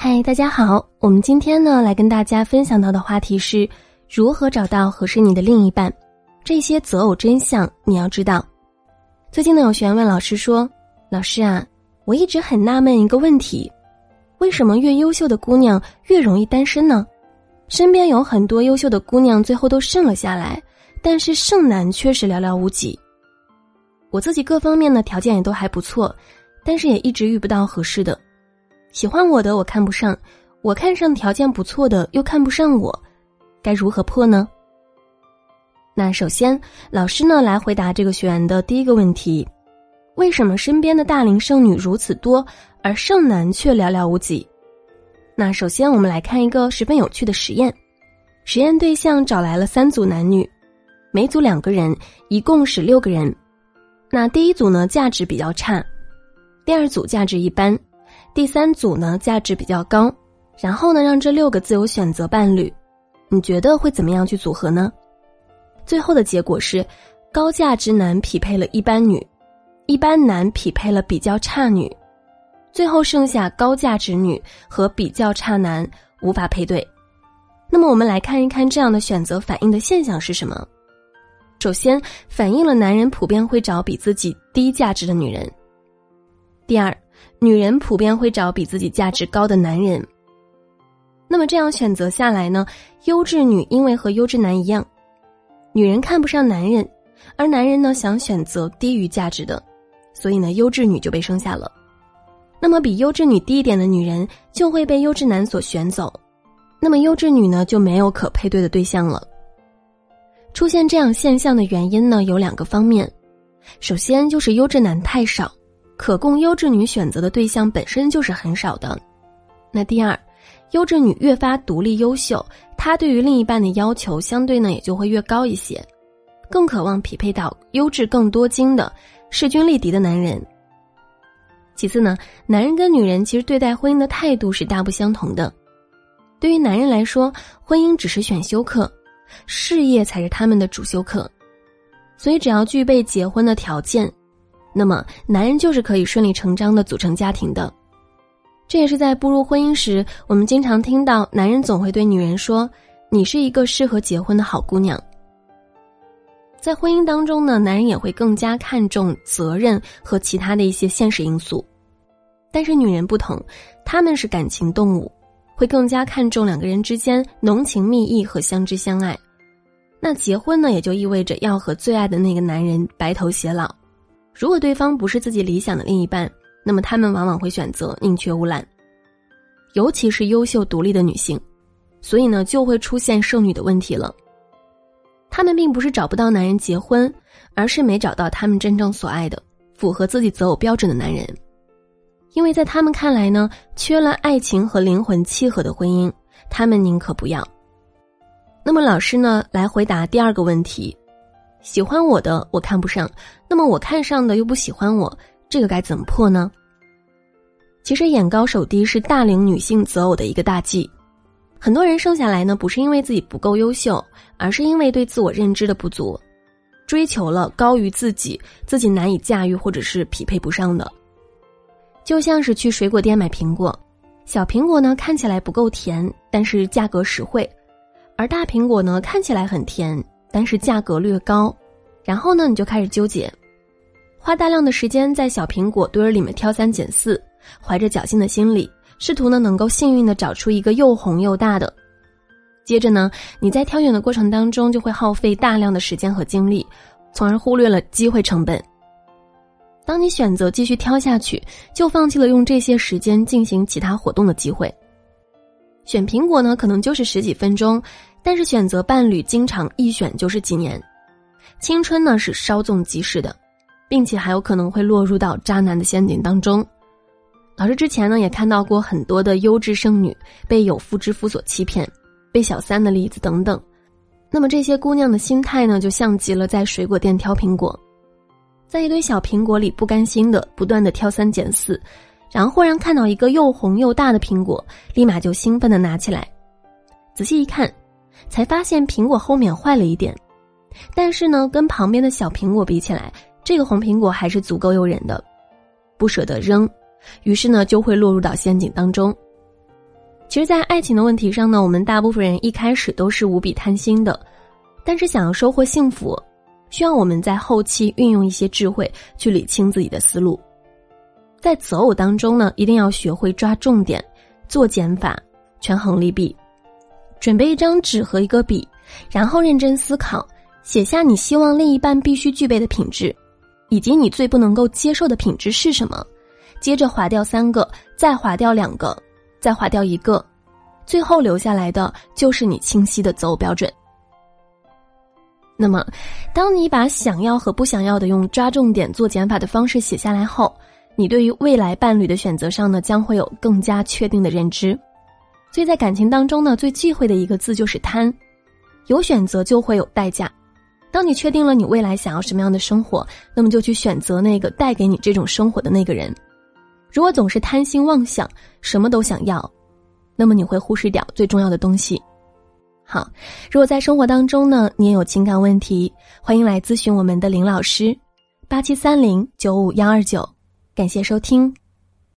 嗨，大家好，我们今天呢来跟大家分享到的话题是如何找到合适你的另一半。这些择偶真相你要知道。最近呢，有学员问老师说：“老师啊，我一直很纳闷一个问题，为什么越优秀的姑娘越容易单身呢？身边有很多优秀的姑娘，最后都剩了下来，但是剩男确实寥寥无几。我自己各方面的条件也都还不错，但是也一直遇不到合适的。”喜欢我的我看不上，我看上条件不错的又看不上我，该如何破呢？那首先，老师呢来回答这个学员的第一个问题：为什么身边的大龄剩女如此多，而剩男却寥寥无几？那首先，我们来看一个十分有趣的实验。实验对象找来了三组男女，每组两个人，一共是六个人。那第一组呢价值比较差，第二组价值一般。第三组呢，价值比较高，然后呢，让这六个自由选择伴侣，你觉得会怎么样去组合呢？最后的结果是，高价值男匹配了一般女，一般男匹配了比较差女，最后剩下高价值女和比较差男无法配对。那么我们来看一看这样的选择反映的现象是什么？首先反映了男人普遍会找比自己低价值的女人。第二。女人普遍会找比自己价值高的男人。那么这样选择下来呢？优质女因为和优质男一样，女人看不上男人，而男人呢想选择低于价值的，所以呢优质女就被生下了。那么比优质女低一点的女人就会被优质男所选走，那么优质女呢就没有可配对的对象了。出现这样现象的原因呢有两个方面，首先就是优质男太少。可供优质女选择的对象本身就是很少的。那第二，优质女越发独立优秀，她对于另一半的要求相对呢也就会越高一些，更渴望匹配到优质更多金的势均力敌的男人。其次呢，男人跟女人其实对待婚姻的态度是大不相同的。对于男人来说，婚姻只是选修课，事业才是他们的主修课，所以只要具备结婚的条件。那么，男人就是可以顺理成章的组成家庭的，这也是在步入婚姻时，我们经常听到男人总会对女人说：“你是一个适合结婚的好姑娘。”在婚姻当中呢，男人也会更加看重责任和其他的一些现实因素，但是女人不同，他们是感情动物，会更加看重两个人之间浓情蜜意和相知相爱。那结婚呢，也就意味着要和最爱的那个男人白头偕老。如果对方不是自己理想的另一半，那么他们往往会选择宁缺毋滥，尤其是优秀独立的女性，所以呢就会出现剩女的问题了。他们并不是找不到男人结婚，而是没找到他们真正所爱的、符合自己择偶标准的男人，因为在他们看来呢，缺了爱情和灵魂契合的婚姻，他们宁可不要。那么老师呢来回答第二个问题。喜欢我的我看不上，那么我看上的又不喜欢我，这个该怎么破呢？其实眼高手低是大龄女性择偶的一个大忌，很多人生下来呢不是因为自己不够优秀，而是因为对自我认知的不足，追求了高于自己、自己难以驾驭或者是匹配不上的。就像是去水果店买苹果，小苹果呢看起来不够甜，但是价格实惠，而大苹果呢看起来很甜。但是价格略高，然后呢，你就开始纠结，花大量的时间在小苹果堆儿里面挑三拣四，怀着侥幸的心理，试图呢能够幸运的找出一个又红又大的。接着呢，你在挑选的过程当中就会耗费大量的时间和精力，从而忽略了机会成本。当你选择继续挑下去，就放弃了用这些时间进行其他活动的机会。选苹果呢，可能就是十几分钟。但是选择伴侣经常一选就是几年，青春呢是稍纵即逝的，并且还有可能会落入到渣男的陷阱当中。老师之前呢也看到过很多的优质剩女被有夫之夫所欺骗，被小三的例子等等。那么这些姑娘的心态呢，就像极了在水果店挑苹果，在一堆小苹果里不甘心的不断的挑三拣四，然后忽然看到一个又红又大的苹果，立马就兴奋的拿起来，仔细一看。才发现苹果后面坏了一点，但是呢，跟旁边的小苹果比起来，这个红苹果还是足够诱人的，不舍得扔，于是呢就会落入到陷阱当中。其实，在爱情的问题上呢，我们大部分人一开始都是无比贪心的，但是想要收获幸福，需要我们在后期运用一些智慧去理清自己的思路。在择偶当中呢，一定要学会抓重点，做减法，权衡利弊。准备一张纸和一个笔，然后认真思考，写下你希望另一半必须具备的品质，以及你最不能够接受的品质是什么。接着划掉三个，再划掉两个。再划掉一个，最后留下来的就是你清晰的择偶标准。那么，当你把想要和不想要的用抓重点做减法的方式写下来后，你对于未来伴侣的选择上呢，将会有更加确定的认知。所以在感情当中呢，最忌讳的一个字就是贪。有选择就会有代价。当你确定了你未来想要什么样的生活，那么就去选择那个带给你这种生活的那个人。如果总是贪心妄想，什么都想要，那么你会忽视掉最重要的东西。好，如果在生活当中呢，你也有情感问题，欢迎来咨询我们的林老师，八七三零九五幺二九。感谢收听。